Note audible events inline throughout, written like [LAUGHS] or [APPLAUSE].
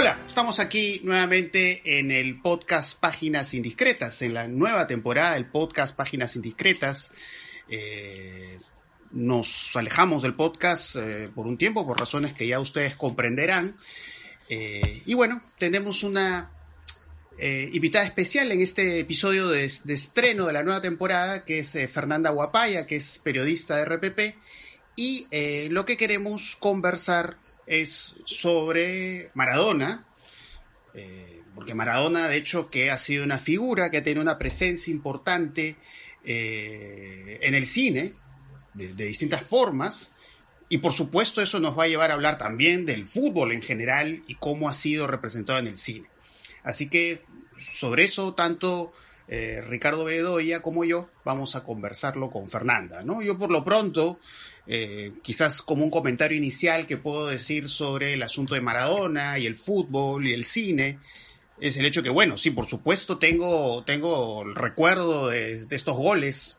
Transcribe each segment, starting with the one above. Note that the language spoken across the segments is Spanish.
Hola, estamos aquí nuevamente en el podcast Páginas Indiscretas, en la nueva temporada del podcast Páginas Indiscretas. Eh, nos alejamos del podcast eh, por un tiempo, por razones que ya ustedes comprenderán. Eh, y bueno, tenemos una invitada especial en este episodio de, estreno de la nueva temporada, que es Fernanda Guapaya, que es periodista de RPP. Y lo que queremos conversar es sobre Maradona, eh, porque Maradona, de hecho, que ha sido una figura que ha tenido una presencia importante eh, en el cine, de, distintas formas, y por supuesto eso nos va a llevar a hablar también del fútbol en general y cómo ha sido representado en el cine. Así que sobre eso, tanto eh, Ricardo Bedoya como yo vamos a conversarlo con Fernanda, ¿no? Yo por lo pronto eh, quizás como un comentario inicial que puedo decir sobre el asunto de Maradona y el fútbol y el cine, es el hecho que, bueno, sí, por supuesto tengo, tengo el recuerdo de, estos goles,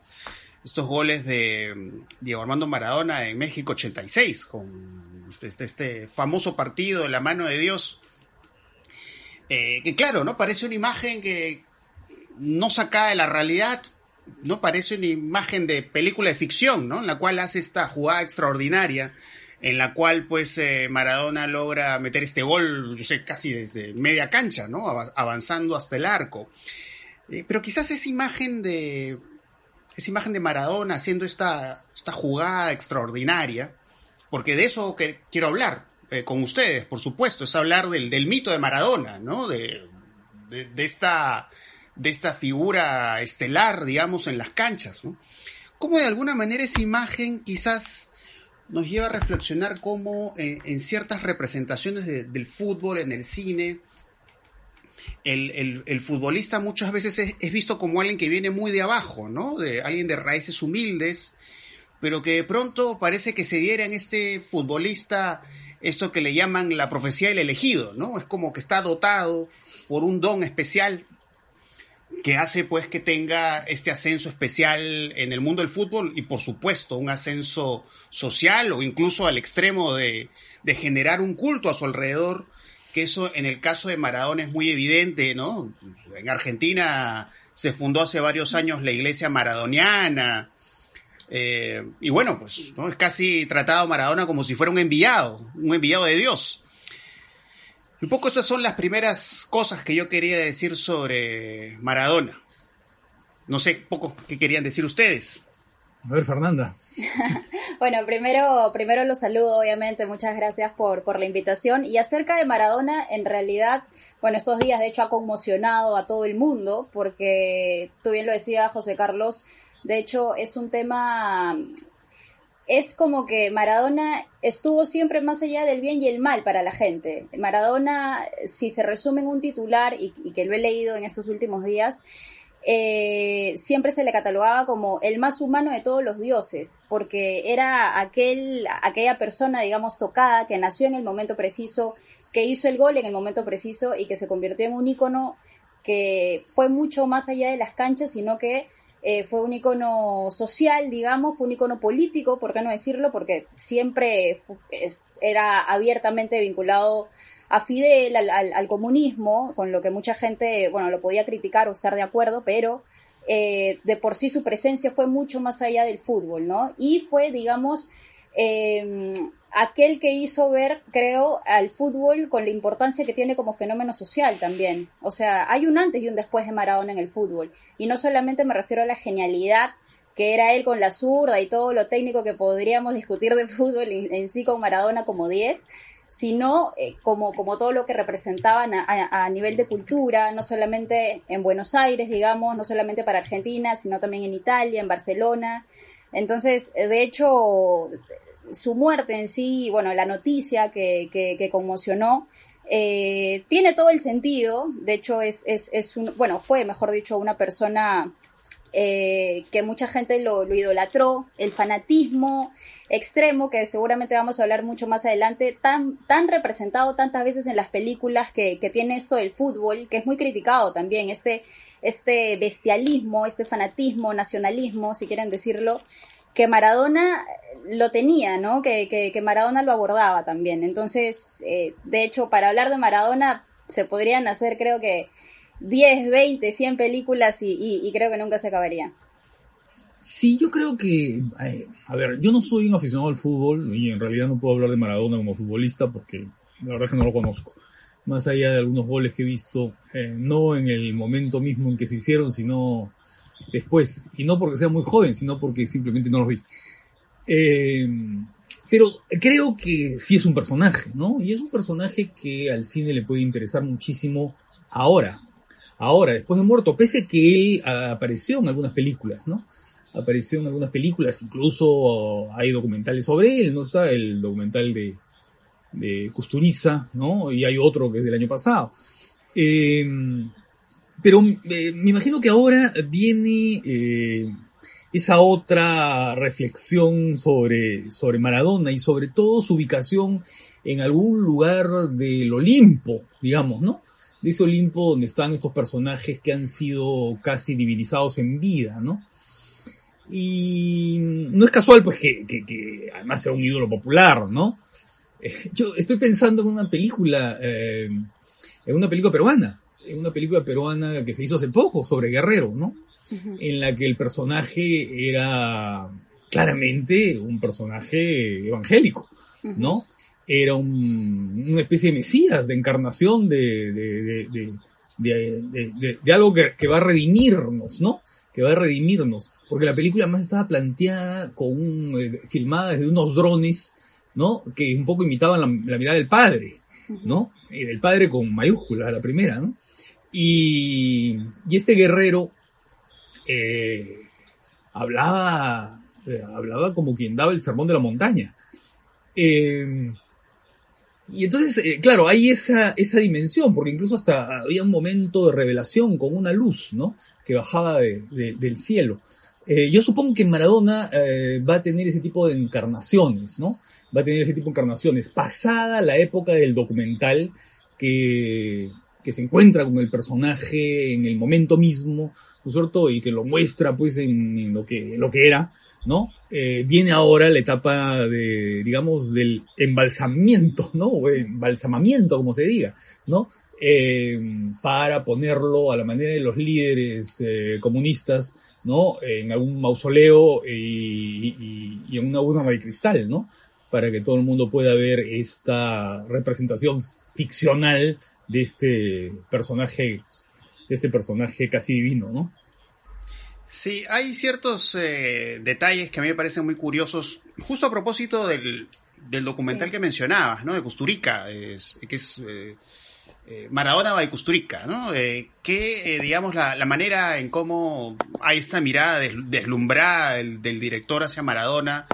estos goles de Diego Armando Maradona en México 86, con este, este, este famoso partido de la mano de Dios, eh, que claro, ¿no? Parece una imagen que no saca de la realidad, ¿no? Parece una imagen de película de ficción, ¿no? En la cual hace esta jugada extraordinaria, en la cual, pues, eh, Maradona logra meter este gol, yo sé, casi desde media cancha, ¿no? Avanzando hasta el arco. Eh, pero quizás esa imagen de. Esa imagen de Maradona haciendo esta, esta jugada extraordinaria, porque de eso que quiero hablar eh, con ustedes, por supuesto, es hablar del, del mito de Maradona, ¿no? de, de esta de esta figura estelar, digamos, en las canchas, ¿no? Cómo de alguna manera esa imagen quizás nos lleva a reflexionar cómo eh, en ciertas representaciones del fútbol, en el cine, el, futbolista muchas veces es, visto como alguien que viene muy de abajo, ¿no? De alguien de raíces humildes, pero que de pronto parece que se diera en este futbolista esto que le llaman la profecía del elegido, ¿no? Es como que está dotado por un don especial que hace pues que tenga este ascenso especial en el mundo del fútbol y por supuesto un ascenso social o incluso al extremo de, generar un culto a su alrededor, que eso en el caso de Maradona es muy evidente, ¿no? En Argentina se fundó hace varios años la iglesia maradoniana, eh, y bueno, pues ¿no? es casi tratado Maradona como si fuera un enviado, un enviado de Dios. Un poco esas son las primeras cosas que yo quería decir sobre Maradona. No sé, poco qué querían decir ustedes. A ver, Fernanda. [LAUGHS] bueno, primero, primero los saludo, obviamente, muchas gracias por, por la invitación. Y acerca de Maradona, en realidad, bueno, estos días de hecho ha conmocionado a todo el mundo, porque tú bien lo decías, José Carlos, de hecho es un tema es como que Maradona estuvo siempre más allá del bien y el mal para la gente. Maradona, si se resume en un titular, y, que lo he leído en estos últimos días, eh, siempre se le catalogaba como el más humano de todos los dioses, porque era aquel, aquella persona, digamos, tocada, que nació en el momento preciso, que hizo el gol en el momento preciso y que se convirtió en un ícono que fue mucho más allá de las canchas, sino que eh, fue un icono social, digamos, fue un icono político, ¿por qué no decirlo? Porque siempre eh, era abiertamente vinculado a Fidel, al, comunismo, con lo que mucha gente, bueno, lo podía criticar o estar de acuerdo, pero eh, de por sí su presencia fue mucho más allá del fútbol, ¿no? Y fue, digamos, aquel que hizo ver, creo, al fútbol con la importancia que tiene como fenómeno social también. O sea, hay un antes y un después de Maradona en el fútbol. Y no solamente me refiero a la genialidad que era él con la zurda y todo lo técnico que podríamos discutir de [LAUGHS] fútbol en, sí con Maradona como 10, sino eh, como, como todo lo que representaban a, a, nivel de cultura, no solamente en Buenos Aires, digamos, no solamente para Argentina, sino también en Italia, en Barcelona. Entonces, de hecho, su muerte en sí, bueno, la noticia que, que, conmocionó, eh, tiene todo el sentido. De hecho, es, es, es un, bueno, fue, mejor dicho, una persona eh, que mucha gente lo, idolatró, el fanatismo extremo, que seguramente vamos a hablar mucho más adelante, tan, tan representado tantas veces en las películas que, que tiene esto del fútbol, que es muy criticado también, este, este bestialismo, este fanatismo, nacionalismo, si quieren decirlo, que Maradona lo tenía, ¿no? Que, que, Maradona lo abordaba también. Entonces, eh, de hecho, para hablar de Maradona se podrían hacer, creo que, 10, 20, 100 películas y, creo que nunca se acabaría. Sí, yo creo que, a ver, yo no soy un aficionado al fútbol y en realidad no puedo hablar de Maradona como futbolista porque la verdad es que no lo conozco. Más allá de algunos goles que he visto, eh, no en el momento mismo en que se hicieron, sino después. Y no porque sea muy joven, sino porque simplemente no los vi. Eh, pero creo que sí es un personaje, ¿no? Y es un personaje que al cine le puede interesar muchísimo ahora. Ahora, después de muerto, pese a que él apareció en algunas películas, ¿no? Apareció en algunas películas, incluso hay documentales sobre él, ¿no? Está el documental de, de Custuriza, ¿no? Y hay otro que es del año pasado. Eh, pero eh, me imagino que ahora viene esa otra reflexión sobre, sobre Maradona y sobre todo su ubicación en algún lugar del Olimpo, digamos, ¿no? De ese Olimpo donde están estos personajes que han sido casi divinizados en vida, ¿no? Y no es casual, pues, que, que, además sea un ídolo popular, ¿no? Yo estoy pensando en una película, eh, en una película peruana, en una película peruana que se hizo hace poco sobre Guerrero, ¿no? En la que el personaje era claramente un personaje evangélico, ¿no? Era una especie de mesías, de encarnación de, de, de, algo que, va a redimirnos, ¿no? Que va a redimirnos. Porque la película más estaba planteada con eh, filmada desde unos drones, ¿no? Que un poco imitaban la, la mirada del padre, ¿no? Y del padre con mayúsculas, la primera, ¿no? Y, este guerrero eh, hablaba, eh, hablaba como quien daba el sermón de la montaña. Eh, y entonces, claro, hay esa, esa dimensión, porque incluso hasta había un momento de revelación con una luz, ¿no? Que bajaba del cielo. yo supongo que Maradona va a tener ese tipo de encarnaciones, ¿no? Va a tener ese tipo de encarnaciones. Pasada la época del documental que, que se encuentra con el personaje en el momento mismo, ¿no es cierto? Y que lo muestra pues en, lo, que, lo que era, ¿no? Eh, viene ahora la etapa de, digamos, del embalsamiento, ¿no? O embalsamamiento, como se diga, ¿no? Eh, para ponerlo a la manera de los líderes eh, comunistas, ¿no? En algún mausoleo y, y en una urna de cristal, ¿no? Para que todo el mundo pueda ver esta representación ficcional de este personaje, de este personaje casi divino, ¿no? Sí, hay ciertos eh, detalles que a mí me parecen muy curiosos, justo a propósito del, documental que mencionabas, ¿no? De Custurica, es, que es eh, eh, Maradona de Custurica, ¿no? que, digamos, la, manera en cómo hay esta mirada deslumbrada del, del director hacia Maradona,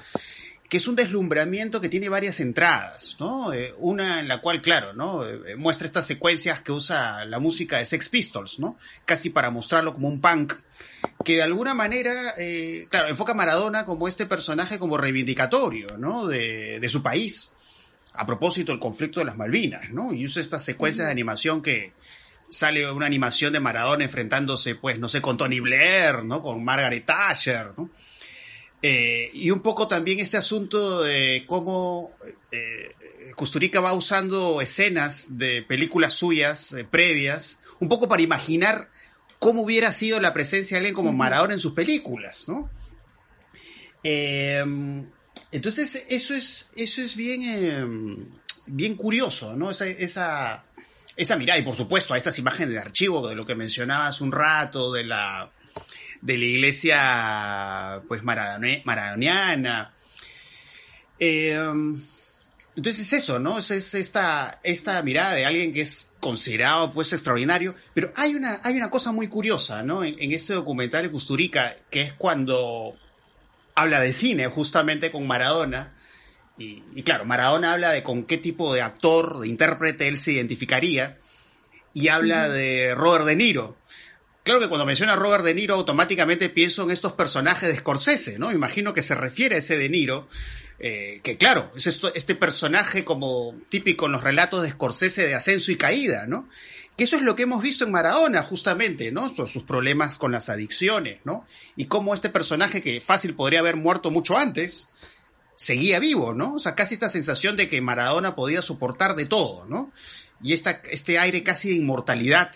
que es un deslumbramiento que tiene varias entradas, ¿no? Eh, una en la cual, claro, ¿no? Eh, muestra estas secuencias que usa la música de Sex Pistols, ¿no? Casi para mostrarlo como un punk, que de alguna manera, eh, claro, enfoca a Maradona como este personaje como reivindicatorio, ¿no? De, de su país, a propósito del conflicto de las Malvinas, ¿no? Y usa estas secuencias de animación que sale una animación de Maradona enfrentándose, pues, no sé, con Tony Blair, ¿no? Con Margaret Thatcher, ¿no? Eh, y un poco también este asunto de cómo eh, Custurica va usando escenas de películas suyas eh, previas, un poco para imaginar cómo hubiera sido la presencia de alguien como Maradona en sus películas, ¿no? Em, entonces, eso es, eso es bien, em, bien curioso, ¿no? Esa, esa, esa mirada, y por supuesto, a estas imágenes de archivo de lo que mencionabas un rato, de la de la iglesia pues maradoniana. Em, entonces es eso, ¿no? Es, es, esta, esta mirada de alguien que es considerado pues extraordinario, pero hay una, hay una cosa muy curiosa, ¿no? En, este documental de Custurica, que es cuando habla de cine justamente con Maradona, y, y, claro, Maradona habla de con qué tipo de actor, de intérprete él se identificaría, y habla de Robert De Niro. Claro que cuando menciona a Robert De Niro, automáticamente pienso en estos personajes de Scorsese, ¿no? Imagino que se refiere a ese De Niro, eh, que claro, es este personaje como típico en los relatos de Scorsese de ascenso y caída, ¿no? Que eso es lo que hemos visto en Maradona, justamente, ¿no? Sus problemas con las adicciones, ¿no? Y cómo este personaje que fácil podría haber muerto mucho antes, seguía vivo, ¿no? O sea, casi esta sensación de que Maradona podía soportar de todo, ¿no? Y esta, este aire casi de inmortalidad,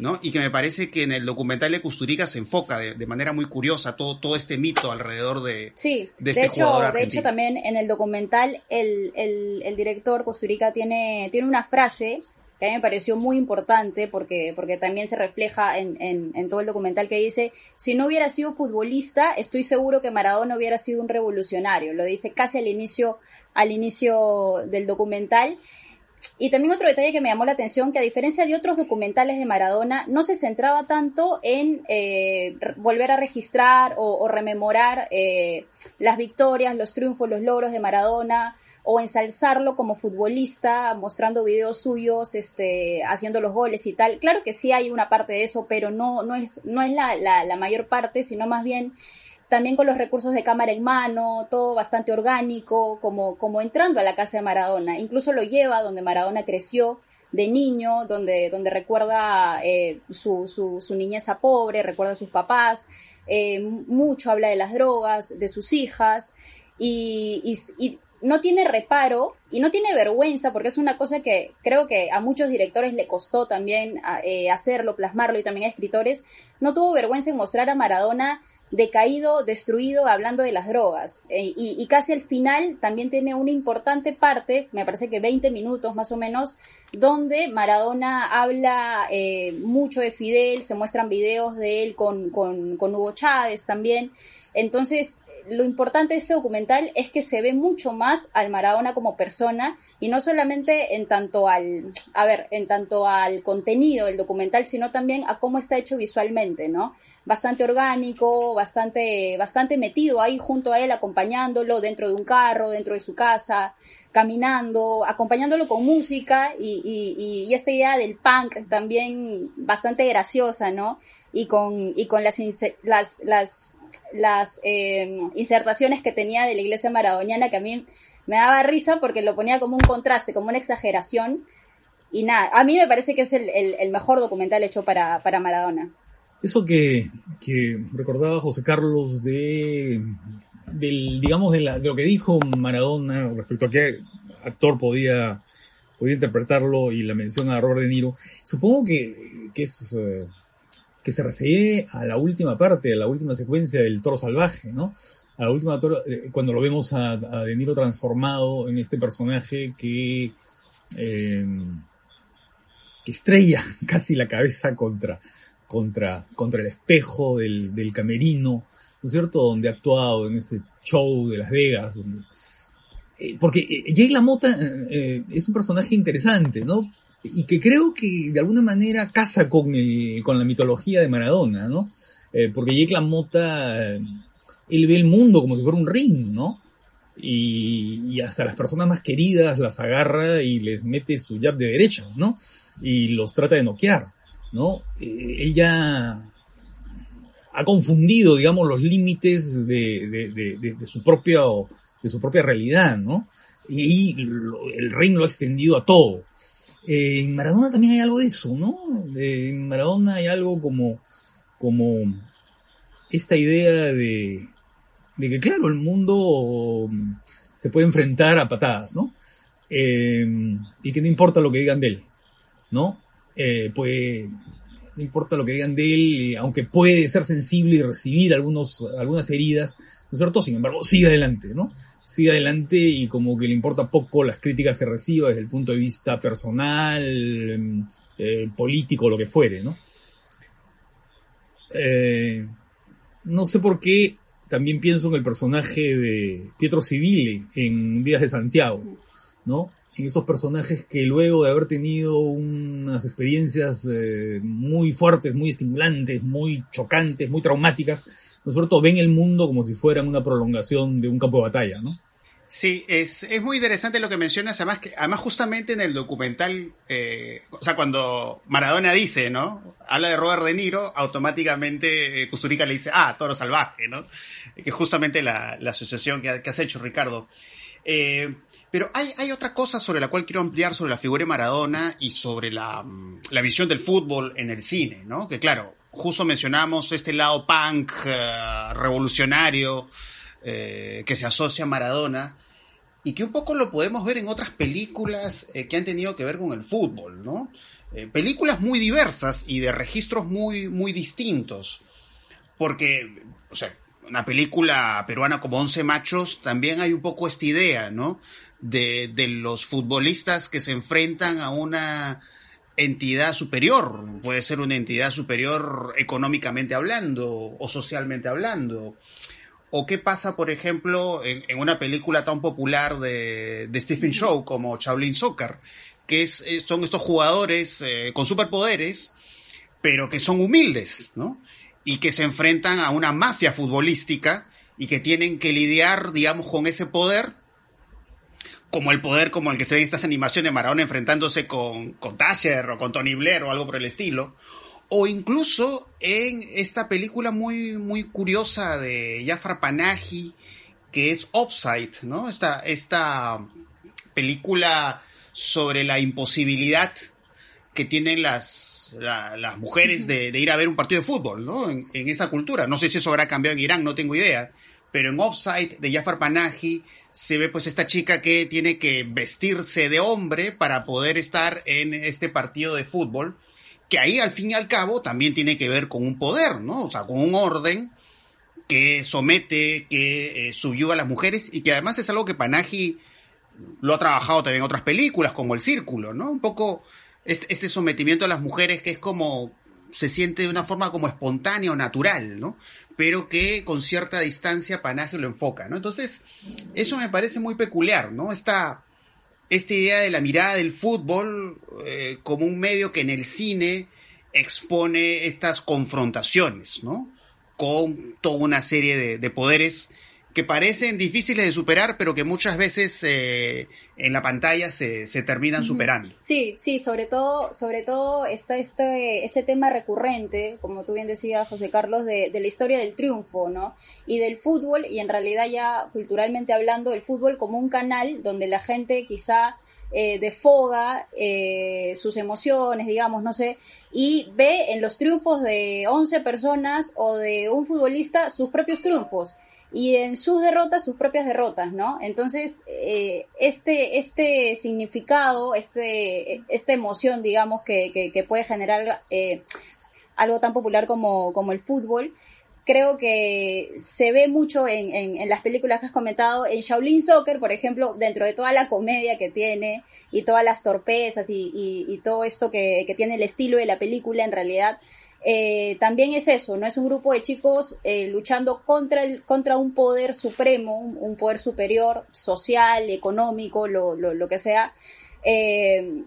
¿no? Y que me parece que en el documental de Custurica se enfoca de, manera muy curiosa todo, todo este mito alrededor de, sí, de este hecho, jugador De hecho, también en el documental el, el, el director Custurica tiene, tiene una frase que a mí me pareció muy importante porque, porque también se refleja en, en, todo el documental que dice, si no hubiera sido futbolista, estoy seguro que Maradona hubiera sido un revolucionario. Lo dice casi al inicio, al inicio del documental. Y también otro detalle que me llamó la atención, que a diferencia de otros documentales de Maradona, no se centraba tanto en eh, volver a registrar o, rememorar eh, las victorias, los triunfos, los logros de Maradona, o ensalzarlo como futbolista, mostrando videos suyos, este, haciendo los goles y tal. Claro que sí hay una parte de eso, pero no, no es, no es la, la, mayor parte, sino más bien también con los recursos de cámara en mano, todo bastante orgánico, como, como entrando a la casa de Maradona. Incluso lo lleva donde Maradona creció de niño, donde, donde recuerda eh, su, su, su, niñeza pobre, recuerda a sus papás, eh, mucho habla de las drogas, de sus hijas, y, y, no tiene reparo y no tiene vergüenza, porque es una cosa que creo que a muchos directores le costó también eh, hacerlo, plasmarlo y también a escritores, no tuvo vergüenza en mostrar a Maradona decaído, destruido, hablando de las drogas. Eh, y, casi al final también tiene una importante parte, me parece que 20 minutos más o menos, donde Maradona habla eh, mucho de Fidel, se muestran videos de él con, con, con Hugo Chávez también. Entonces, lo importante de este documental es que se ve mucho más al Maradona como persona y no solamente en tanto al, a ver, en tanto al contenido del documental, sino también a cómo está hecho visualmente, ¿no? Bastante orgánico, bastante, bastante metido ahí junto a él, acompañándolo dentro de un carro, dentro de su casa, caminando, acompañándolo con música y, y, y esta idea del punk también bastante graciosa, ¿no? Y con, y con las, las, las las eh, insertaciones que tenía de la iglesia maradoniana que a mí me daba risa porque lo ponía como un contraste, como una exageración. Y nada, a mí me parece que es el, mejor documental hecho para, para Maradona. Eso que, recordaba José Carlos de, del, digamos, de, lo que dijo Maradona respecto a qué actor podía, podía interpretarlo y la mención a Robert De Niro, supongo que, que es... Eh, que se refiere a la última parte, a la última secuencia del toro salvaje, ¿no? A la última toro, eh, cuando lo vemos a, De Niro transformado en este personaje que, eh, que estrella [LAUGHS] casi la cabeza contra, contra, contra el espejo del, del camerino, ¿no es cierto? Donde ha actuado en ese show de Las Vegas, eh, porque Jay LaMotta es un personaje interesante, ¿no? Y que creo que de alguna manera casa con, el, con la mitología de Maradona, ¿no? Eh, porque Jake LaMotta, eh, él ve el mundo como si fuera un ring, ¿no? Y, y, hasta las personas más queridas las agarra y les mete su jab de derecha, ¿no? Y los trata de noquear, ¿no? Eh, él ya ha confundido, digamos, los límites de, de, de, de, su propia, de su propia realidad, ¿no? Y el ring lo ha extendido a todo. Eh, en Maradona también hay algo de eso, ¿no? en Maradona hay algo como, como esta idea de, de que, claro, el mundo se puede enfrentar a patadas, ¿no? Eh, y que no importa lo que digan de él, ¿no? Eh, pues no importa lo que digan de él, aunque puede ser sensible y recibir algunos, algunas heridas, ¿no es cierto? Sin embargo, sigue adelante, ¿no? Sigue adelante y como que le importa poco las críticas que reciba desde el punto de vista personal, em, eh, político, lo que fuere, ¿no? Eh, no sé por qué también pienso en el personaje de Pietro Civile en Días de Santiago, ¿no? En esos personajes que luego de haber tenido unas experiencias eh, muy fuertes, muy estimulantes, muy chocantes, muy traumáticas, nosotros ven el mundo como si fueran una prolongación de un campo de batalla, ¿no? Sí, es, es muy interesante lo que mencionas, además, que, además justamente en el documental, eh, o sea, cuando Maradona dice, ¿no? Habla de Robert De Niro, automáticamente eh, le dice, ah, Toro Salvaje, ¿no? Que es justamente la, la asociación que, que, has hecho, Ricardo. Eh, pero hay, hay otra cosa sobre la cual quiero ampliar sobre la figura de Maradona y sobre la, la visión del fútbol en el cine, ¿no? Que claro, justo mencionamos este lado punk, eh, revolucionario eh, que se asocia a Maradona y que un poco lo podemos ver en otras películas eh, que han tenido que ver con el fútbol, ¿no? Películas muy diversas y de registros muy, muy distintos. Porque, o sea, una película peruana como Once Machos, también hay un poco esta idea, ¿no? De, de los futbolistas que se enfrentan a una entidad superior, puede ser una entidad superior económicamente hablando o socialmente hablando. ¿O qué pasa, por ejemplo, en, en una película tan popular de, de Stephen Shaw como Shaolin Soccer, que es, son estos jugadores eh, con superpoderes, pero que son humildes, ¿no? Y que se enfrentan a una mafia futbolística y que tienen que lidiar, digamos, con ese poder, como el poder como el que se ve en estas animaciones de Maradona enfrentándose con, con o con Tony Blair o algo por el estilo, o incluso en esta película muy, muy curiosa de Jafar Panahi, que es Offside, ¿no? Esta, esta película sobre la imposibilidad que tienen las, la, las mujeres de, de, ir a ver un partido de fútbol, ¿no? En, en, esa cultura. No sé si eso habrá cambiado en Irán, no tengo idea. Pero en Offside de Jafar Panahi se ve pues esta chica que tiene que vestirse de hombre para poder estar en este partido de fútbol que ahí al fin y al cabo también tiene que ver con un poder, ¿no? O sea, con un orden que somete, que eh, subyuga a las mujeres y que además es algo que Panaji lo ha trabajado también en otras películas, como El Círculo, ¿no? Un poco este, este sometimiento a las mujeres que es como se siente de una forma como espontánea o natural, ¿no? Pero que con cierta distancia Panaji lo enfoca, ¿no? Entonces, eso me parece muy peculiar, ¿no? Esta esta idea de la mirada del fútbol eh, como un medio que en el cine expone estas confrontaciones, ¿no? Con toda una serie de, de poderes que parecen difíciles de superar, pero que muchas veces eh, en la pantalla se, se terminan superando. Sí, sí, sobre todo, sobre todo está este, este tema recurrente, como tú bien decías, José Carlos, de, de, la historia del triunfo, ¿no? Y del fútbol, y en realidad ya culturalmente hablando, el fútbol como un canal donde la gente quizá eh, defoga eh, sus emociones, digamos, no sé, y ve en los triunfos de 11 personas o de un futbolista sus propios triunfos y en sus derrotas sus propias derrotas, ¿no? Entonces, eh, este, este significado, este, esta emoción, digamos, que, que, que puede generar eh, algo tan popular como, como el fútbol, creo que se ve mucho en, en, en, las películas que has comentado. En Shaolin Soccer, por ejemplo, dentro de toda la comedia que tiene y todas las torpezas y, y, y todo esto que, que tiene el estilo de la película, en realidad eh, también es eso, no es un grupo de chicos eh, luchando contra, el, contra un poder supremo, un, poder superior, social, económico, lo, lo, lo que sea, eh,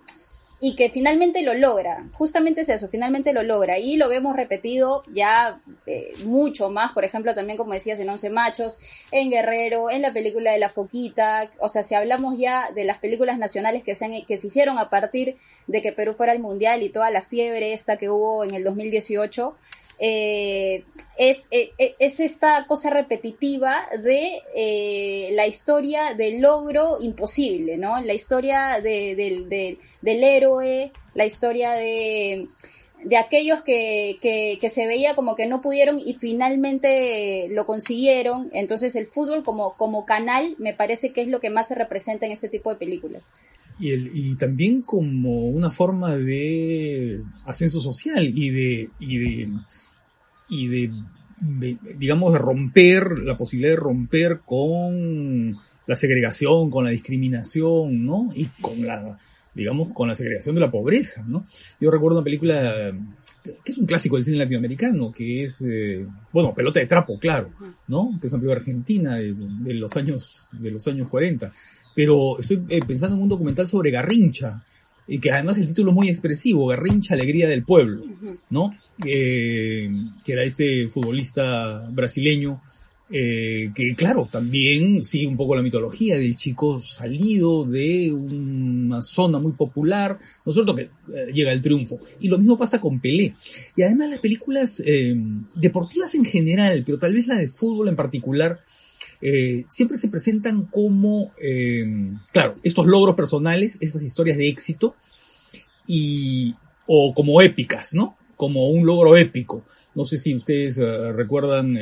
y que finalmente lo logra. Justamente es eso, finalmente lo logra. Y lo vemos repetido ya eh, mucho más, por ejemplo, también como decías, en Once Machos, en Guerrero, en la película de La Foquita. O sea, si hablamos ya de las películas nacionales que se, han, que se hicieron a partir de que Perú fuera al Mundial y toda la fiebre esta que hubo en el 2018, eh, es, es, es, esta cosa repetitiva de eh, la historia del logro imposible, ¿no? La historia de, de, de, del héroe, la historia de, de aquellos que, que, se veía como que no pudieron y finalmente lo consiguieron. Entonces el fútbol como, como canal me parece que es lo que más se representa en este tipo de películas. Y, el, y también como una forma de ascenso social y de, y de, y de, de, digamos, de romper, la posibilidad de romper con la segregación, con la discriminación, ¿no? Y con la, digamos, con la segregación de la pobreza, ¿no? Yo recuerdo una película que es un clásico del cine latinoamericano, que es, eh, bueno, Pelota de Trapo, claro, ¿no? Que es una película argentina de, de, los años, de los años 40. Pero estoy eh, pensando en un documental sobre Garrincha, y que además el título es muy expresivo, Garrincha, Alegría del Pueblo, ¿no? Eh, que era este futbolista brasileño, eh, que claro, también sigue un poco la mitología del chico salido de una zona muy popular, ¿no es cierto? Que eh, llega el triunfo. Y lo mismo pasa con Pelé. Y además las películas eh, deportivas en general, pero tal vez la de fútbol en particular, eh, siempre se presentan como, eh, claro, estos logros personales, estas historias de éxito, y, o como épicas, ¿no? Como un logro épico. No sé si ustedes recuerdan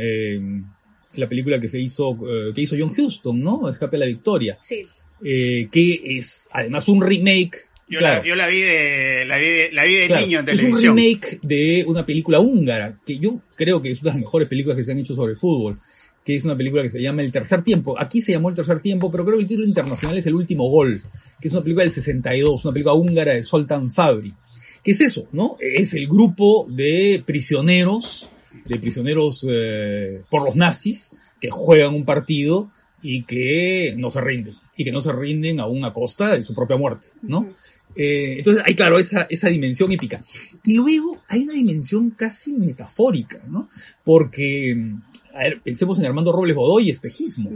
la película que se hizo, eh, que hizo John Huston, ¿no? Escape a la Victoria. Sí. Eh, que es además un remake. Yo, claro, la, yo la vi de, la vi de, la vi de claro, niño en es un televisión. remake de una película húngara, que yo creo que es una de las mejores películas que se han hecho sobre fútbol, que es una película que se llama El Tercer Tiempo. Aquí se llamó El Tercer Tiempo, pero creo que el título internacional es El Último Gol, que es una película del 62, una película húngara de Soltan Fabri. ¿Qué es eso? ¿No? Es el grupo de prisioneros, de prisioneros eh, por los nazis, que juegan un partido y que no se rinden, y que no se rinden aún a costa de su propia muerte, ¿no? Eh, entonces hay, claro, esa, esa dimensión épica. Y luego hay una dimensión casi metafórica, ¿no? Porque, mm, a ver, pensemos en Armando Robles Godoy y espejismo.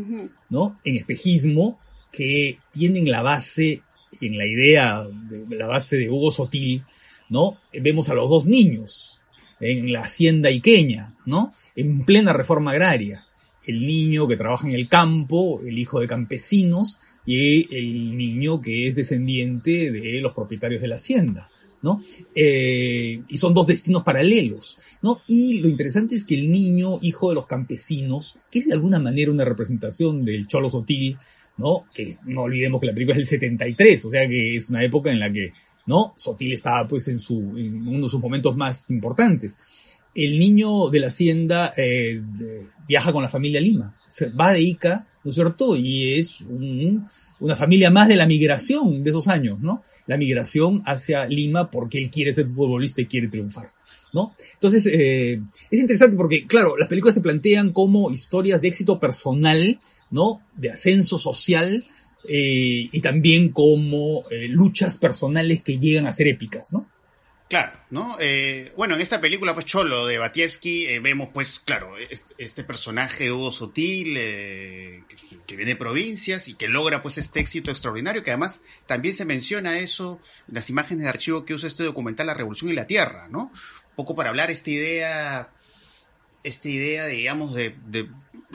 ¿no? En espejismo, que tienen la base, en la idea, de, la base de Hugo Sotil, ¿no? Vemos a los dos niños en la hacienda iqueña, ¿no? En plena reforma agraria. El niño que trabaja en el campo, el hijo de campesinos, y el niño que es descendiente de los propietarios de la hacienda, ¿no? Eh, y son dos destinos paralelos, ¿no? Y lo interesante es que el niño, hijo de los campesinos, que es de alguna manera una representación del Cholo Sotil, ¿no? Que no olvidemos que la película es del 73, o sea que es una época en la que, ¿no? Sotil estaba pues en, su, en uno de sus momentos más importantes. El niño de la hacienda eh, viaja con la familia Lima, se va de Ica, ¿no es cierto? Y es un- una familia más de la migración de esos años, ¿no? La migración hacia Lima porque él quiere ser futbolista y quiere triunfar. ¿No? Entonces, eh, es interesante porque, claro, las películas se plantean como historias de éxito personal, ¿no? De ascenso social, eh, y también como eh, luchas personales que llegan a ser épicas, ¿no? Claro, ¿no? Eh, bueno, en esta película, pues Cholo de Batievsky, vemos, pues, claro, este, personaje Hugo Sotil, eh, que, viene de provincias y que logra, pues, este éxito extraordinario, que además también se menciona eso en las imágenes de archivo que usa este documental La Revolución y la Tierra, ¿no? Un poco para hablar esta idea, esta idea, digamos, de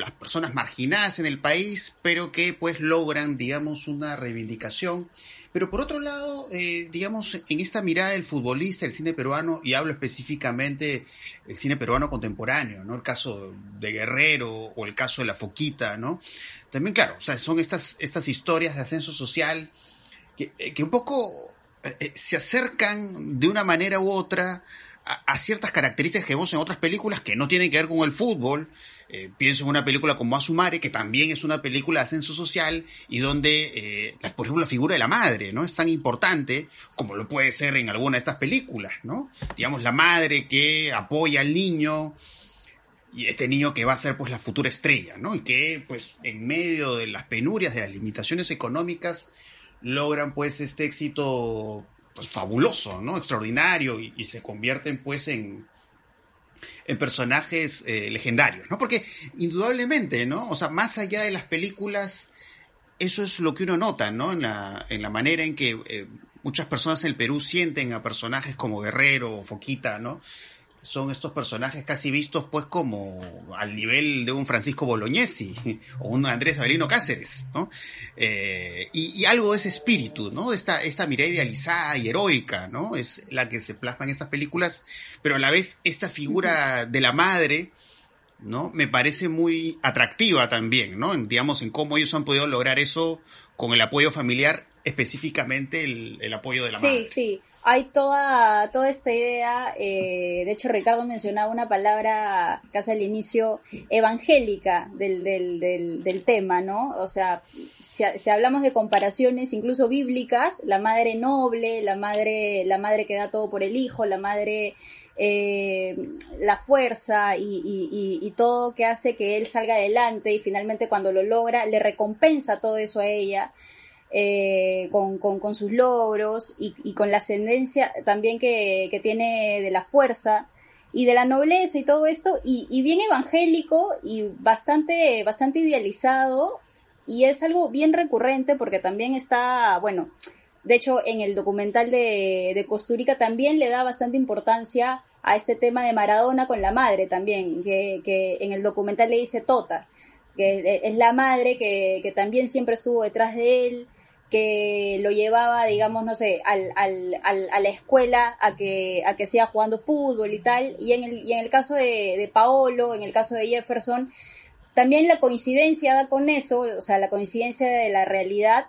las personas marginadas en el país, pero que, pues, logran, digamos, una reivindicación pero por otro lado, eh, digamos, en esta mirada del futbolista, el cine peruano, y hablo específicamente del cine peruano contemporáneo, ¿no? El caso de Guerrero o el caso de La Foquita, ¿no? También, claro, o sea, son estas, estas historias de ascenso social que, eh, que un poco eh, se acercan de una manera u otra a, ciertas características que vemos en otras películas que no tienen que ver con el fútbol. Eh, pienso en una película como Asumare, que también es una película de ascenso social y donde, eh, por ejemplo, la figura de la madre, ¿no? Es tan importante como lo puede ser en alguna de estas películas, ¿no? Digamos, la madre que apoya al niño y este niño que va a ser, pues, la futura estrella, ¿no? Y que, pues, en medio de las penurias, de las limitaciones económicas, logran, pues, este éxito, pues, fabuloso, ¿no? Extraordinario y, se convierten, pues, en, en personajes eh, legendarios, ¿no? Porque indudablemente, ¿no? O sea, más allá de las películas, eso es lo que uno nota, ¿no? En la, en la manera en que eh, muchas personas en el Perú sienten a personajes como Guerrero o Foquita, ¿no? Son estos personajes casi vistos pues como al nivel de un Francisco Bolognesi [LAUGHS] o un Andrés Avelino Cáceres, ¿no? Eh, y, y algo de ese espíritu, ¿no? Esta, esta mirada idealizada y heroica, ¿no? Es la que se plasma en estas películas, pero a la vez esta figura de la madre, ¿no? Me parece muy atractiva también, ¿no? En, digamos, en cómo ellos han podido lograr eso con el apoyo familiar, específicamente el, el apoyo de la Sí, madre. sí. Hay toda, toda esta idea, eh, de hecho Ricardo mencionaba una palabra casi al inicio evangélica del, del, del, del tema, ¿no? O sea, si, hablamos de comparaciones incluso bíblicas, la madre noble, la madre, la madre que da todo por el hijo, la madre eh, la fuerza y, y, todo que hace que él salga adelante y finalmente cuando lo logra le recompensa todo eso a ella eh, con, sus logros y, y, con la ascendencia también que, tiene de la fuerza y de la nobleza y todo esto y, bien evangélico y bastante, bastante idealizado y es algo bien recurrente porque también está, bueno, de hecho en el documental de, Costurica también le da bastante importancia a este tema de Maradona con la madre también, que, en el documental le dice Tota, que es la madre que también siempre estuvo detrás de él, que lo llevaba, digamos, no sé, al, al, al, a la escuela a que, a que siga jugando fútbol y tal. Y en el, y en el caso de, de Paolo, en el caso de Jefferson, también la coincidencia da con eso, o sea, la coincidencia de la realidad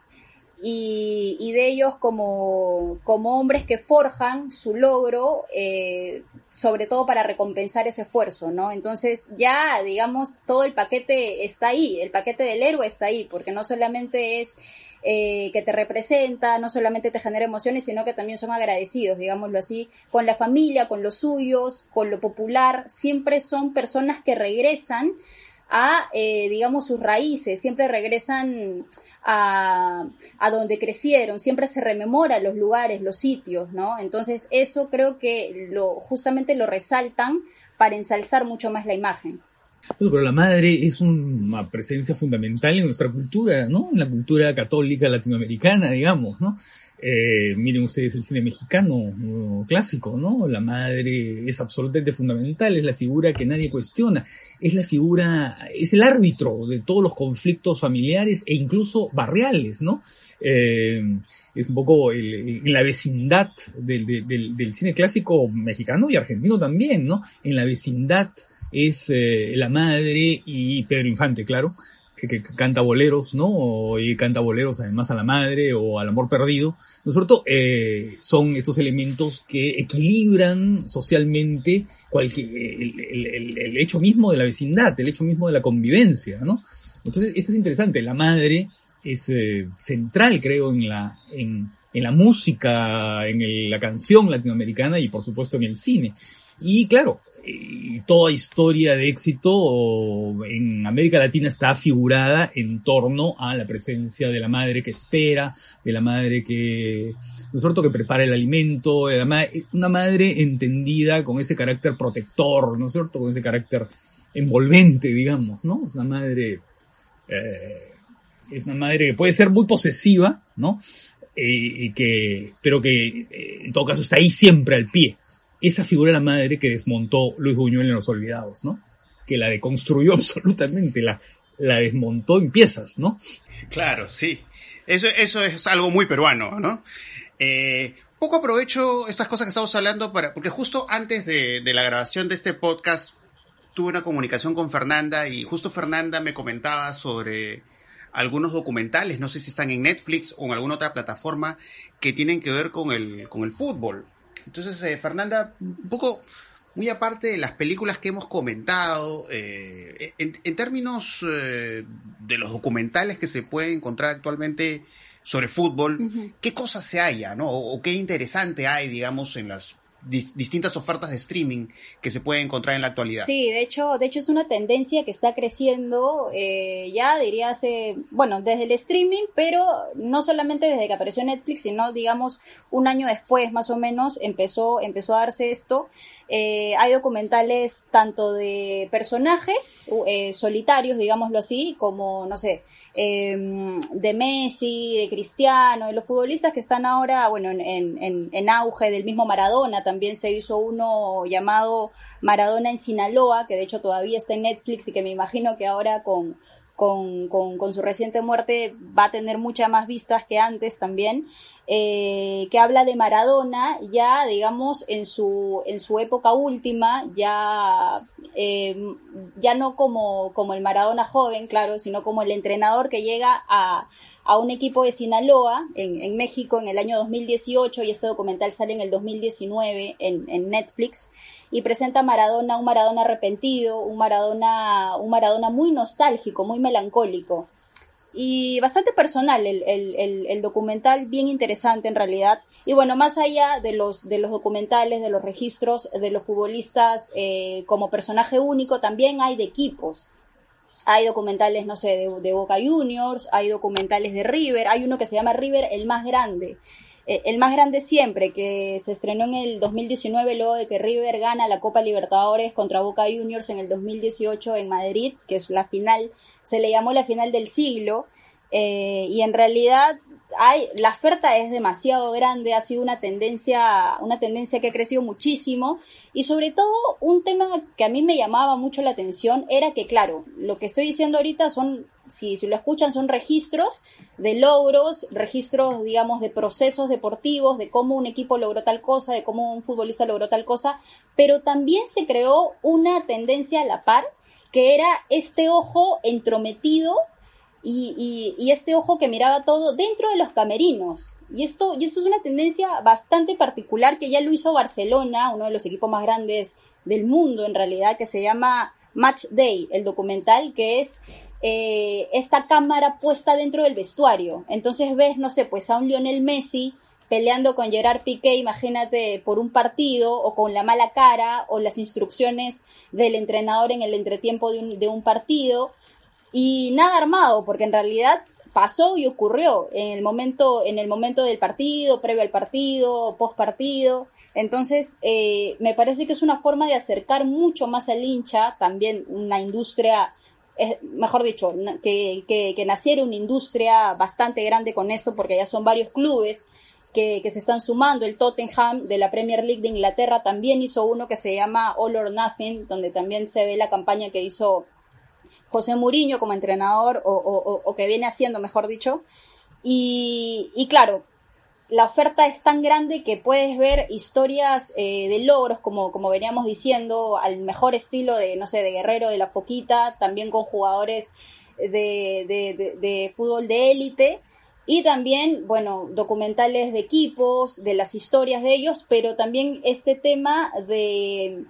y, de ellos como, como, hombres que forjan su logro, eh, sobre todo para recompensar ese esfuerzo, ¿no? Entonces ya, digamos, todo el paquete está ahí, el paquete del héroe está ahí, porque no solamente es eh, que te representa, no solamente te genera emociones, sino que también son agradecidos, digámoslo así, con la familia, con los suyos, con lo popular, siempre son personas que regresan a, eh, digamos, sus raíces, siempre regresan a, a, donde crecieron, siempre se rememora los lugares, los sitios, ¿no? Entonces eso creo que lo, justamente lo resaltan para ensalzar mucho más la imagen. Pero la madre es una presencia fundamental en nuestra cultura, ¿no? En la cultura católica latinoamericana, digamos, ¿no? Eh, miren ustedes el cine mexicano clásico, ¿no? La madre es absolutamente fundamental, es la figura que nadie cuestiona, es la figura, es el árbitro de todos los conflictos familiares e incluso barriales, ¿no? Eh, es un poco en la vecindad del, del, cine clásico mexicano y argentino también, ¿no? En la vecindad es eh, la madre y Pedro Infante, claro, que, canta boleros, ¿no? Y canta boleros además a la madre o al amor perdido, ¿no es cierto? Eh, son estos elementos que equilibran socialmente cualquier, el, el, hecho mismo de la vecindad, el hecho mismo de la convivencia, ¿no? Entonces, esto es interesante. La madre es eh, central, creo, en la, en, en la música, en la canción latinoamericana y, por supuesto, en el cine. Y claro, y toda historia de éxito en América Latina está figurada en torno a la presencia de la madre que espera, de la madre que, ¿no es cierto?, que prepara el alimento, una madre entendida con ese carácter protector, ¿no es cierto?, con ese carácter envolvente, digamos, ¿no? Es una madre, eh, es una madre que puede ser muy posesiva, ¿no? Eh, y que, pero que eh, en todo caso está ahí siempre al pie, esa figura de la madre que desmontó Luis Buñuel en Los Olvidados, ¿no? Que la deconstruyó [LAUGHS] absolutamente, la, la desmontó en piezas, ¿no? Claro, sí. Eso, eso es algo muy peruano, ¿no? Eh, poco aprovecho estas cosas que estamos hablando para, porque justo antes de, de la grabación de este podcast tuve una comunicación con Fernanda y justo Fernanda me comentaba sobre algunos documentales, no sé si están en Netflix o en alguna otra plataforma que tienen que ver con el, con el fútbol. Entonces, eh, Fernanda, un poco muy aparte de las películas que hemos comentado, eh, en, términos eh, de los documentales que se pueden encontrar actualmente sobre fútbol, ¿qué cosas se haya, no? O, qué interesante hay, digamos, en las distintas ofertas de streaming que se pueden encontrar en la actualidad. Sí, de hecho, de hecho es una tendencia que está creciendo eh, ya diría hace, bueno, desde el streaming, pero no solamente desde que apareció Netflix, sino digamos un año después más o menos empezó, empezó a darse esto eh, hay documentales tanto de personajes eh, solitarios, digámoslo así, como, no sé, em, de Messi, de Cristiano, de los futbolistas que están ahora, bueno, en, en, auge, del mismo Maradona, también se hizo uno llamado Maradona en Sinaloa, que de hecho todavía está en Netflix y que me imagino que ahora con, con, con, su reciente muerte va a tener muchas más vistas que antes también, eh, que habla de Maradona ya, digamos, en su, en su época última, ya, eh, ya no como, como el Maradona joven, claro, sino como el entrenador que llega a, a un equipo de Sinaloa en, en, México en el año 2018 y este documental sale en el 2019 en, Netflix y presenta a Maradona, un Maradona arrepentido, un Maradona, un Maradona muy nostálgico, muy melancólico. Y bastante personal el, el, el, documental, bien interesante en realidad. Y bueno, más allá de los, de los documentales, de los registros de los futbolistas eh, como personaje único, también hay de equipos. Hay documentales, no sé, de, Boca Juniors, hay documentales de River, hay uno que se llama River el más grande, eh, el más grande siempre, que se estrenó en el 2019 luego de que River gana la Copa Libertadores contra Boca Juniors en el 2018 en Madrid, que es la final, se le llamó la final del siglo, eh, y en realidad la oferta es demasiado grande, ha sido una tendencia, una tendencia que ha crecido muchísimo y sobre todo un tema que a mí me llamaba mucho la atención era que, claro, lo que estoy diciendo ahorita son, si, si lo escuchan, son registros de logros, registros, digamos, de procesos deportivos, de cómo un equipo logró tal cosa, de cómo un futbolista logró tal cosa, pero también se creó una tendencia a la par que era este ojo entrometido y, y, este ojo que miraba todo dentro de los camerinos. Y esto, y esto es una tendencia bastante particular que ya lo hizo Barcelona, uno de los equipos más grandes del mundo en realidad, que se llama Match Day, el documental, que es eh, esta cámara puesta dentro del vestuario. Entonces ves, no sé, pues a un Lionel Messi peleando con Gerard Piqué, imagínate, por un partido o con la mala cara o las instrucciones del entrenador en el entretiempo de un, de un partido y nada armado, porque en realidad pasó y ocurrió en el momento, en el momento del partido, previo al partido, post partido. Entonces, eh, me parece que es una forma de acercar mucho más al hincha, también una industria, mejor dicho, que, que, que, naciera una industria bastante grande con esto, porque ya son varios clubes que, que, se están sumando. El Tottenham de la Premier League de Inglaterra también hizo uno que se llama All or Nothing, donde también se ve la campaña que hizo José Mourinho como entrenador, o, o, o que viene haciendo, mejor dicho. Y, claro, la oferta es tan grande que puedes ver historias eh, de logros, como, como veníamos diciendo, al mejor estilo de, no sé, de Guerrero, de la Foquita, también con jugadores de, de, de, fútbol de élite. Y también, bueno, documentales de equipos, de las historias de ellos, pero también este tema de,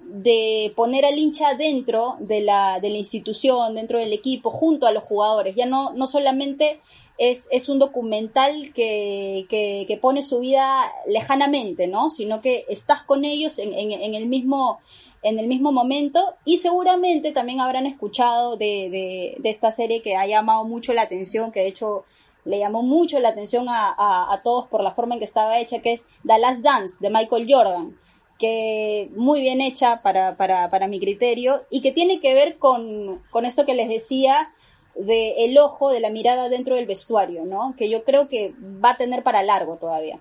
de poner al hincha dentro de la, de la institución, dentro del equipo, junto a los jugadores. Ya no, no solamente es, es un documental que, que, pone su vida lejanamente, ¿no? Sino que estás con ellos en, en, el mismo en el mismo momento y seguramente también habrán escuchado de, de, de, esta serie que ha llamado mucho la atención, que de hecho le llamó mucho la atención a, a, a todos por la forma en que estaba hecha, que es The Last Dance de Michael Jordan que muy bien hecha para, para, para mi criterio y que tiene que ver con, con esto que les decía de el ojo, de la mirada dentro del vestuario, ¿no? Que yo creo que va a tener para largo todavía.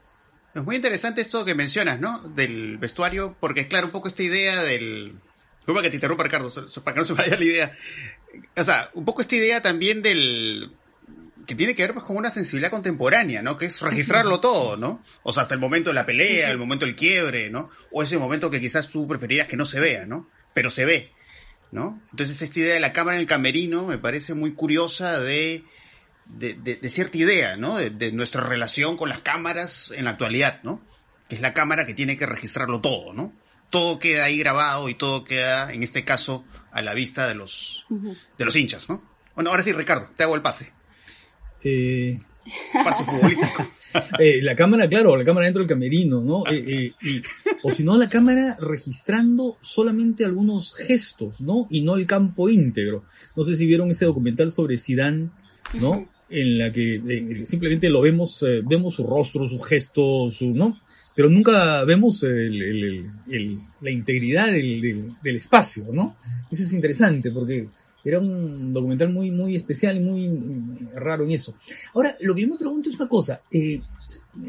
Es muy interesante esto que mencionas, ¿no? Del vestuario, porque claro, un poco esta idea del... Disculpa que te interrumpa, Ricardo, para que no se vaya la idea. O sea, un poco esta idea también del... que tiene que ver pues, con una sensibilidad contemporánea, ¿no? Que es registrarlo [LAUGHS] todo, ¿no? O sea, hasta el momento de la pelea, el momento del quiebre, ¿no? O ese momento que quizás tú preferirías que no se vea, ¿no? Pero se ve. ¿no? Entonces esta idea de la cámara en el camerino me parece muy curiosa de, de, cierta idea, ¿no? De, nuestra relación con las cámaras en la actualidad, ¿no? Que es la cámara que tiene que registrarlo todo, ¿no? Todo queda ahí grabado y todo queda, en este caso, a la vista de los, de los hinchas, ¿no? Bueno, ahora sí, Ricardo, te hago el pase. Eh, pase futbolístico. [LAUGHS] Eh, la cámara, claro, la cámara dentro del camerino, ¿no? Eh, eh, o si no, la cámara registrando solamente algunos gestos, ¿no? Y no el campo íntegro. No sé si vieron ese documental sobre Zidane, ¿no? En la que simplemente lo vemos, vemos su rostro, su gesto, su, ¿no? Pero nunca vemos la integridad del, del espacio, ¿no? Eso es interesante porque era un documental muy, muy especial y muy raro en eso. Ahora, lo que yo me pregunto es una cosa. Eh,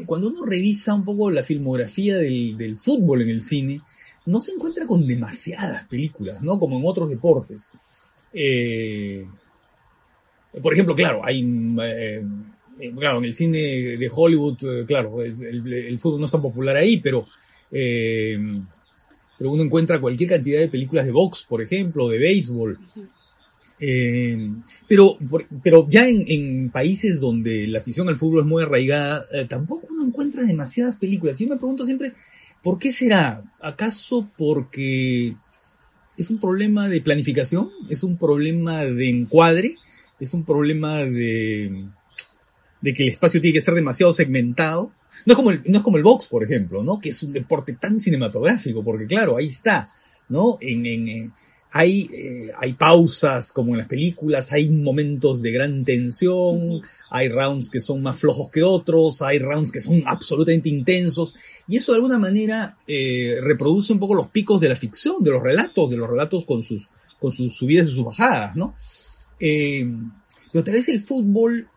cuando uno revisa un poco la filmografía del, fútbol en el cine, no se encuentra con demasiadas películas, ¿no? Como en otros deportes. Eh, por ejemplo, claro, hay... Eh, claro, en el cine de Hollywood, claro, el, fútbol no es tan popular ahí, pero... pero uno encuentra cualquier cantidad de películas de box, por ejemplo, de béisbol, eh, pero, pero ya en, países donde la afición al fútbol es muy arraigada, eh, tampoco uno encuentra demasiadas películas. Y yo me pregunto siempre, ¿por qué será? ¿Acaso porque es un problema de planificación? ¿Es un problema de encuadre? ¿Es un problema de, de que el espacio tiene que ser demasiado segmentado? No es como el, no es como el box, por ejemplo, ¿no? Que es un deporte tan cinematográfico, porque claro, ahí está, ¿no? en, en hay, eh, hay pausas como en las películas, hay momentos de gran tensión, hay rounds que son más flojos que otros, hay rounds que son absolutamente intensos, y eso de alguna manera eh, reproduce un poco los picos de la ficción, de los relatos, de los relatos con sus, con sus subidas y sus bajadas, ¿no? Eh, pero tal vez el fútbol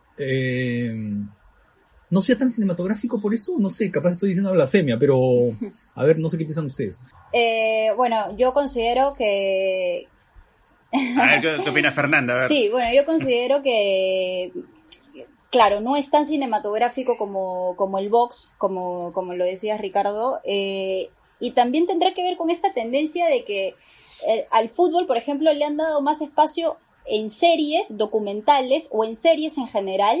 no sea tan cinematográfico por eso, no sé, capaz estoy diciendo blasfemia, pero [LAUGHS] a ver, no sé qué piensan ustedes. Eh, bueno, yo considero que... a ver, ¿qué, opina Fernanda? Sí, bueno, yo considero que, claro, no es tan cinematográfico como, como el box, como, como lo decías Ricardo, eh, y también tendrá que ver con esta tendencia de que eh, al fútbol, por ejemplo, le han dado más espacio en series documentales o en series en general,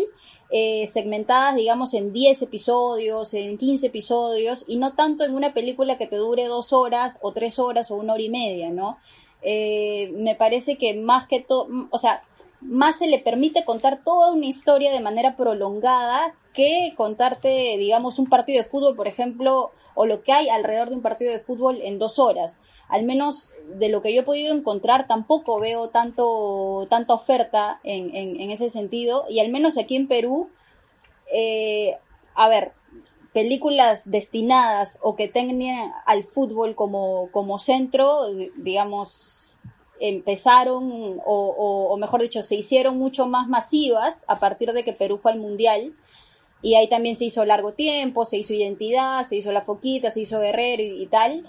eh, segmentadas, digamos, en 10 episodios, en 15 episodios, y no tanto en una película que te dure dos horas o tres horas o una hora y media, ¿no? Eh, me parece que más que todo, o sea, más se le permite contar toda una historia de manera prolongada que contarte, digamos, un partido de fútbol, por ejemplo, o lo que hay alrededor de un partido de fútbol en dos horas. Al menos de lo que yo he podido encontrar, tampoco veo tanto, tanta oferta en, en, ese sentido. Y al menos aquí en Perú, eh, a ver, películas destinadas o que tengan al fútbol como, como centro, digamos, empezaron o, mejor dicho, se hicieron mucho más masivas a partir de que Perú fue al Mundial. Y ahí también se hizo largo tiempo, se hizo identidad, se hizo la foquita, se hizo guerrero y, tal.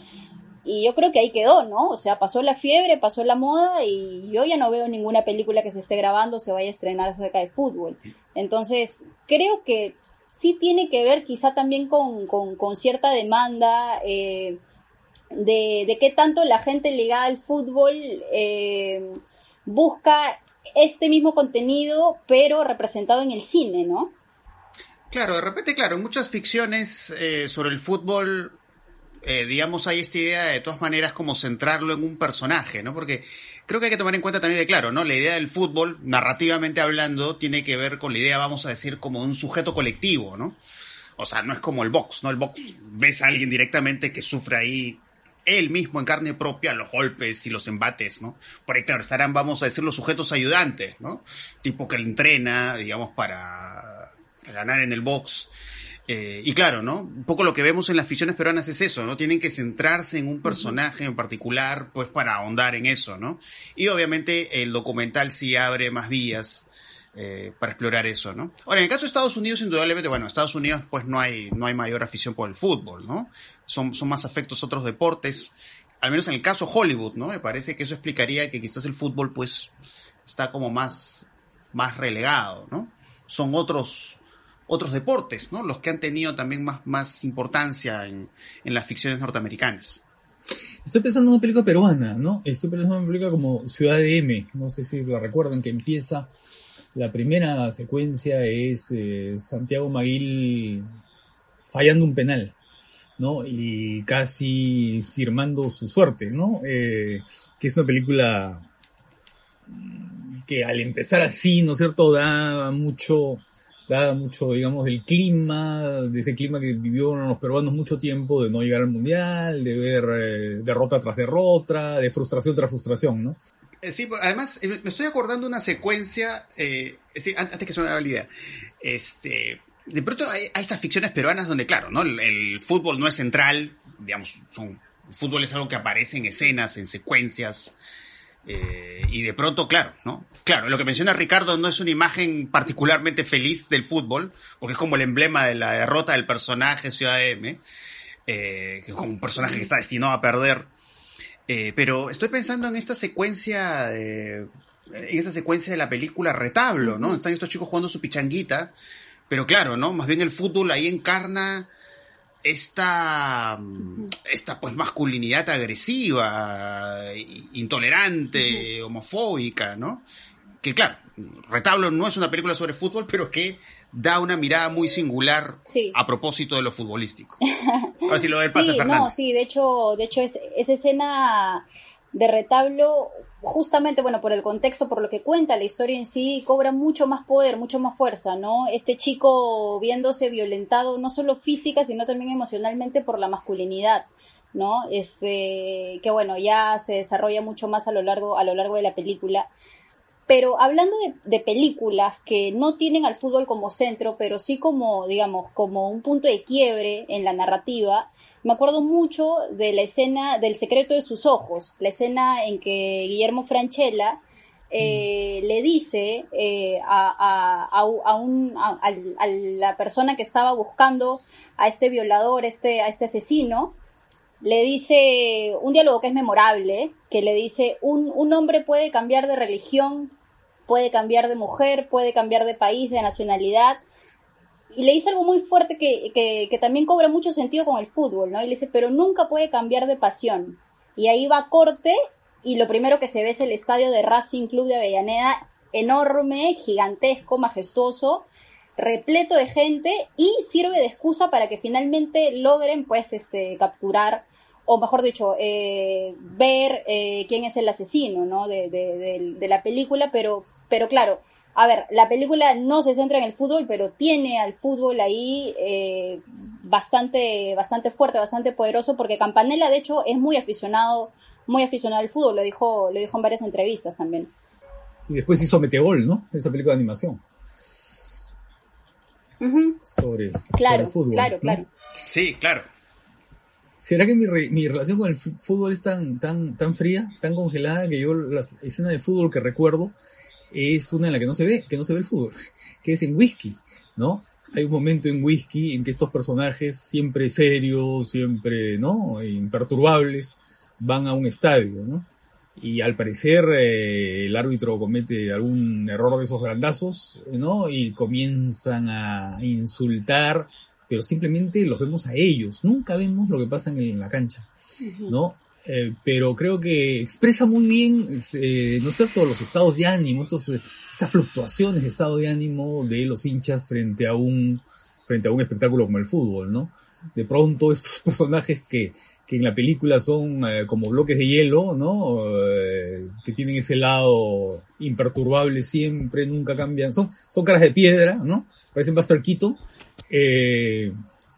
Y yo creo que ahí quedó, ¿no? O sea, pasó la fiebre, pasó la moda y yo ya no veo ninguna película que se esté grabando se vaya a estrenar acerca de fútbol. Entonces, creo que sí tiene que ver quizá también con, con, cierta demanda eh, de, de, qué tanto la gente ligada al fútbol eh, busca este mismo contenido, pero representado en el cine, ¿no? Claro, de repente, claro, en muchas ficciones eh, sobre el fútbol, digamos, hay esta idea de todas maneras como centrarlo en un personaje, ¿no? Porque creo que hay que tomar en cuenta también que, claro, ¿no? La idea del fútbol, narrativamente hablando, tiene que ver con la idea, vamos a decir, como un sujeto colectivo, ¿no? O sea, no es como el box, ¿no? El box ves a alguien directamente que sufre ahí él mismo en carne propia los golpes y los embates, ¿no? Por ahí, claro, estarán, vamos a decir, los sujetos ayudantes, ¿no? Tipo que le entrena, digamos, para ganar en el box. Eh, y claro, ¿no? Un poco lo que vemos en las ficciones peruanas es eso, ¿no? Tienen que centrarse en un personaje en particular, pues para ahondar en eso, ¿no? Y obviamente el documental sí abre más vías eh, para explorar eso, ¿no? Ahora, en el caso de Estados Unidos, indudablemente, bueno, en Estados Unidos pues no hay, no hay mayor afición por el fútbol, ¿no? Son, son más afectos otros deportes, al menos en el caso Hollywood, ¿no? Me parece que eso explicaría que quizás el fútbol pues está como más, más relegado, ¿no? Son otros, otros deportes, ¿no? Los que han tenido también más, más importancia en, en las ficciones norteamericanas. Estoy pensando en una película peruana, ¿no? Estoy pensando en una película como Ciudad de M, no sé si la recuerdan, que empieza, la primera secuencia es eh, Santiago Maguil fallando un penal, ¿no? Y casi firmando su suerte, ¿no? Eh, que es una película que al empezar así, ¿no es cierto?, da mucho da mucho, digamos, del clima, de ese clima que vivieron los peruanos mucho tiempo, de no llegar al mundial, de ver eh, derrota tras derrota, de frustración tras frustración, ¿no? Eh, sí, además eh, me estoy acordando una secuencia, antes que suene la idea, este, de pronto hay, estas ficciones peruanas donde, claro, ¿no? El, fútbol no es central, digamos, son, el fútbol es algo que aparece en escenas, en secuencias, eh, y de pronto, claro, ¿no? Claro, lo que menciona Ricardo no es una imagen particularmente feliz del fútbol, porque es como el emblema de la derrota del personaje Ciudad M, eh, que es como un personaje que está destinado a perder. Eh, pero estoy pensando en esta secuencia, en esa secuencia de la película Retablo, ¿no? Están estos chicos jugando su pichanguita, pero claro, ¿no? Más bien el fútbol ahí encarna esta, esta pues masculinidad agresiva, intolerante, homofóbica, ¿no? Que claro, Retablo no es una película sobre fútbol, pero que da una mirada muy singular a propósito de lo futbolístico. A ver si lo [LAUGHS] sí, No, sí, de hecho, de hecho es, esa escena de retablo, justamente, bueno, por el contexto, por lo que cuenta la historia en sí, cobra mucho más poder, mucho más fuerza, ¿no? Este chico viéndose violentado no solo física, sino también emocionalmente por la masculinidad, ¿no? Este, que bueno, ya se desarrolla mucho más a lo largo, a lo largo de la película. Pero hablando de, de, películas que no tienen al fútbol como centro, pero sí como, digamos, como un punto de quiebre en la narrativa, me acuerdo mucho de la escena del secreto de sus ojos, la escena en que Guillermo Franchella eh, mm. le dice eh, a, a, un, a, la persona que estaba buscando a este violador, este, a este asesino, le dice un diálogo que es memorable, que le dice, un, un hombre puede cambiar de religión, puede cambiar de mujer, puede cambiar de país, de nacionalidad, y le dice algo muy fuerte que, que, también cobra mucho sentido con el fútbol, ¿no? Y le dice, pero nunca puede cambiar de pasión. Y ahí va corte y lo primero que se ve es el estadio de Racing Club de Avellaneda, enorme, gigantesco, majestuoso, repleto de gente y sirve de excusa para que finalmente logren pues este capturar o mejor dicho eh, ver eh, quién es el asesino no de, de, la película pero pero claro a ver la película no se centra en el fútbol pero tiene al fútbol ahí eh, bastante bastante fuerte bastante poderoso porque Campanella de hecho es muy aficionado muy aficionado al fútbol lo dijo lo dijo en varias entrevistas también y después hizo Metegol no esa película de animación sobre, claro, fútbol. Claro, claro. Sí, claro. ¿Será que mi, mi, relación con el fútbol es tan, tan, tan fría, tan congelada, que yo las escenas de fútbol que recuerdo es una en la que no se ve, que no se ve el fútbol, [LAUGHS] que es en whisky, ¿no? Hay un momento en whisky en que estos personajes, siempre serios, siempre, ¿no? Imperturbables, van a un estadio, ¿no? y al parecer eh, el árbitro comete algún error de esos grandazos, ¿no? Y comienzan a insultar, pero simplemente los vemos a ellos, nunca vemos lo que pasa en, la cancha, ¿no? Eh, pero creo que expresa muy bien, eh, ¿no es cierto?, los estados de ánimo, estos, estas fluctuaciones de estado de ánimo de los hinchas frente a un, frente a un espectáculo como el fútbol, ¿no? De pronto estos [LAUGHS] personajes que que en la película son eh, como bloques de hielo, ¿no? Eh, que tienen ese lado imperturbable siempre, nunca cambian. Son, son caras de piedra, ¿no? Parecen Buster Keaton. Eh,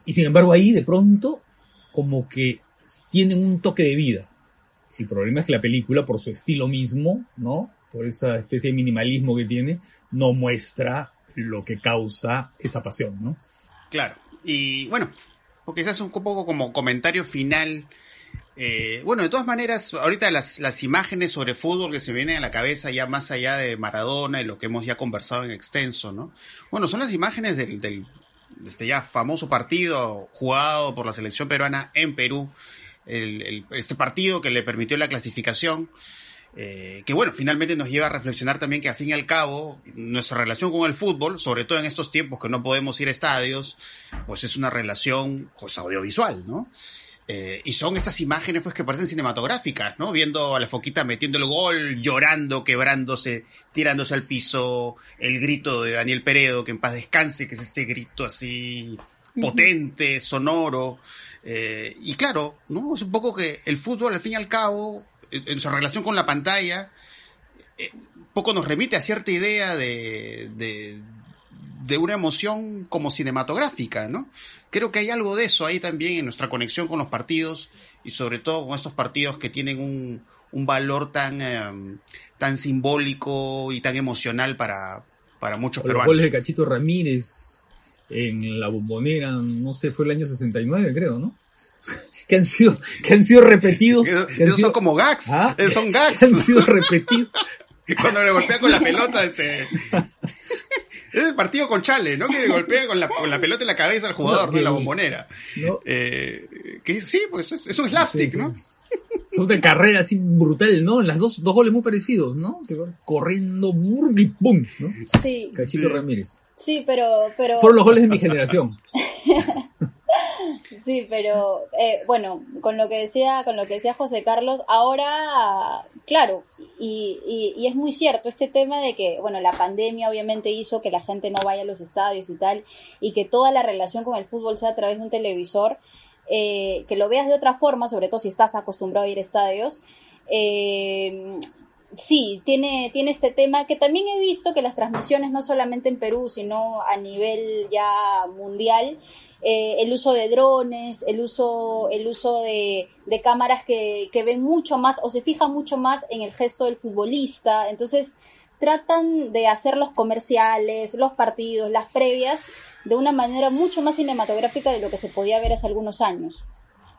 y sin embargo ahí de pronto como que tienen un toque de vida. El problema es que la película, por su estilo mismo, ¿no? Por esa especie de minimalismo que tiene, no muestra lo que causa esa pasión, ¿no? Claro. Y bueno, porque quizás un poco como comentario final. Eh, bueno, de todas maneras, ahorita las, las imágenes sobre fútbol que se vienen a la cabeza ya más allá de Maradona y lo que hemos ya conversado en extenso, ¿no? Bueno, son las imágenes del, del este ya famoso partido jugado por la selección peruana en Perú, el, este partido que le permitió la clasificación. Eh, que bueno, finalmente nos lleva a reflexionar también que al fin y al cabo nuestra relación con el fútbol, sobre todo en estos tiempos que no podemos ir a estadios, pues es una relación pues audiovisual, ¿no? Eh, y son estas imágenes pues que parecen cinematográficas, ¿no? Viendo a la foquita metiendo el gol, llorando, quebrándose, tirándose al piso, el grito de Daniel Peredo, que en paz descanse, que es este grito así potente, sonoro. Eh, y claro, ¿no? Es un poco que el fútbol al fin y al cabo en su relación con la pantalla, eh, poco nos remite a cierta idea de, de, una emoción como cinematográfica, ¿no? Creo que hay algo de eso ahí también en nuestra conexión con los partidos y sobre todo con estos partidos que tienen un, un valor tan, em, tan simbólico y tan emocional para, para muchos peruanos. Los goles de Cachito Ramírez en la bombonera, no sé, fue el año 69 creo, ¿no? [LAUGHS] que han sido, que han sido repetidos. [LAUGHS] Esos son como gags. ¿Ah? son gags. Que han sido repetidos. [LAUGHS] Cuando le golpea con la pelota, este. Es el partido con Chale, ¿no? Que le golpea con la, con la pelota en la cabeza al jugador, de la bombonera. Eh, que sí, pues es, un slapstick, ¿no? Es una carrera así brutal, ¿no? Las dos, dos goles muy parecidos, ¿no? Que van corriendo, y ¡pum! ¿no? Sí. Cachito Ramírez. Sí, pero, pero... Fueron los goles de mi generación. [LAUGHS] [LAUGHS] Sí, pero eh, bueno, con lo que decía, con lo que decía José Carlos, ahora, claro, y, es muy cierto este tema de que, bueno, la pandemia obviamente hizo que la gente no vaya a los estadios y tal, y que toda la relación con el fútbol sea a través de un televisor, eh, que lo veas de otra forma, sobre todo si estás acostumbrado a ir a estadios. Eh, sí, tiene, tiene este tema que también he visto que las transmisiones, no solamente en Perú, sino a nivel ya mundial, eh, el uso de drones, el uso, el uso de, cámaras que, ven mucho más o se fijan mucho más en el gesto del futbolista. Entonces tratan de hacer los comerciales, los partidos, las previas de una manera mucho más cinematográfica de lo que se podía ver hace algunos años.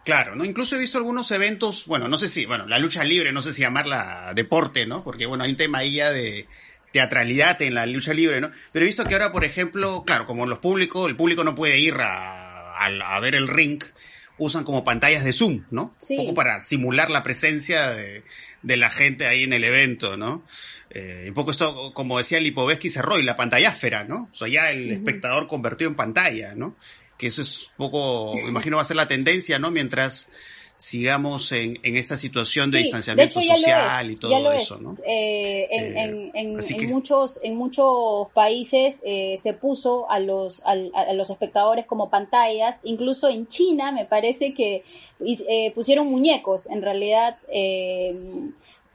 Claro, ¿no? Incluso he visto algunos eventos, bueno, no sé si, bueno, la lucha libre, no sé si llamarla deporte, ¿no? Porque, bueno, hay un tema ahí ya de, teatralidad en la lucha libre, ¿no? Pero he visto que ahora, por ejemplo, claro, como los públicos, el público no puede ir a, a, ver el ring, usan como pantallas de Zoom, ¿no? Un poco para simular la presencia de, de la gente ahí en el evento, ¿no? Eh, un poco esto, como decía Lipovetsky Cerroy, la pantalláfera, ¿no? O sea, ya el espectador convertido en pantalla, ¿no? Que eso es poco, imagino va a ser la tendencia, ¿no? Mientras sigamos en, en esta situación de distanciamiento social y todo eso, ¿no? Eh, en, en, muchos, en muchos países eh, se puso a los, a, los espectadores como pantallas, incluso en China me parece que eh, pusieron muñecos, en realidad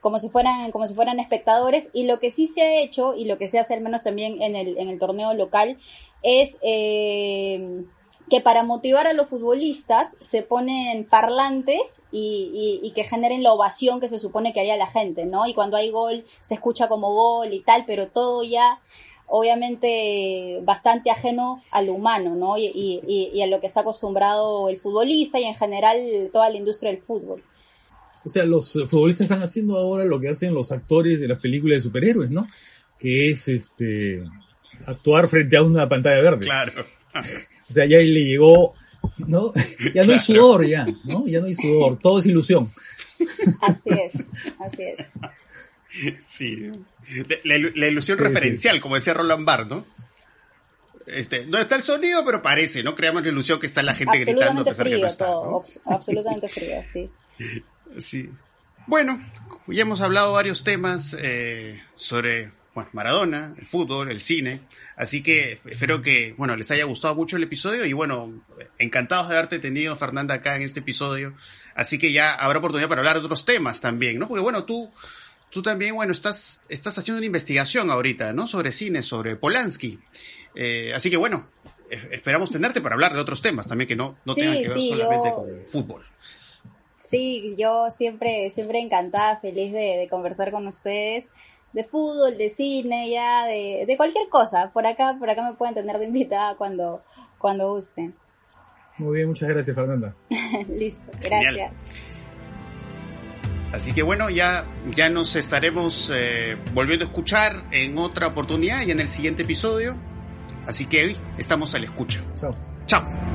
como si fueran como si fueran espectadores y lo que sí se ha hecho y lo que se hace al menos también en el, en el torneo local es eh, que para motivar a los futbolistas se ponen parlantes y, que generen la ovación que se supone que haría la gente, ¿no? Y cuando hay gol se escucha como gol y tal, pero todo ya obviamente bastante ajeno al humano, ¿no? Y, y, a lo que está acostumbrado el futbolista y en general toda la industria del fútbol. O sea, los futbolistas están haciendo ahora lo que hacen los actores de las películas de superhéroes, ¿no? Que es este actuar frente a una pantalla verde. Claro. [LAUGHS] O sea, ya le llegó, ¿no? [LAUGHS] Ya no hay sudor, ya, ¿no? Ya no hay sudor, todo es ilusión. Así es, así es. Sí. La, ilusión referencial, como decía Roland Barthes, ¿no? Este, no está el sonido, pero parece, ¿no? Creamos la ilusión que está la gente gritando a pesar frío, que no está. Todo, Absolutamente frío, sí. [LAUGHS] Sí. Bueno, ya hemos hablado varios temas eh, sobre bueno, Maradona, el fútbol, el cine. Así que espero que, bueno, les haya gustado mucho el episodio y bueno, encantados de haberte tenido, Fernanda, acá en este episodio. Así que ya habrá oportunidad para hablar de otros temas también, ¿no? Porque bueno, tú, tú también, bueno, estás, estás haciendo una investigación ahorita, ¿no? Sobre cine, sobre Polanski. Eh, así que bueno, esperamos tenerte para hablar de otros temas también que no, no tengan que ver solamente con fútbol. Sí, yo siempre, siempre encantada, feliz de, de conversar con ustedes de fútbol, de cine, ya de, de, cualquier cosa. Por acá, por acá me pueden tener de invitada cuando, cuando gusten. Muy bien, muchas gracias Fernanda. [LAUGHS] Listo, gracias. Así que bueno, ya, ya nos estaremos eh, volviendo a escuchar en otra oportunidad y en el siguiente episodio. Así que estamos a la escucha. Chao. Chao.